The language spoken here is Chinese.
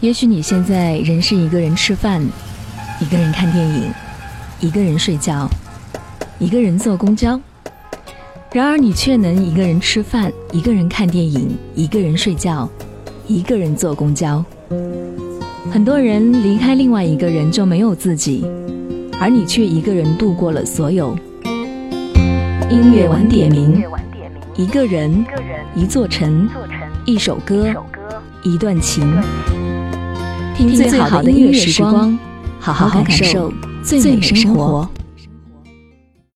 也许你现在仍是一个人吃饭，一个人看电影，一个人睡觉，一个人坐公交。然而你却能一个人吃饭，一个人看电影，一个人睡觉，一个人坐公交。很多人离开另外一个人就没有自己，而你却一个人度过了所有。音乐晚点名，一个人，一座城，一首歌，一段情。听最好的音乐时光，好好感受最美生活。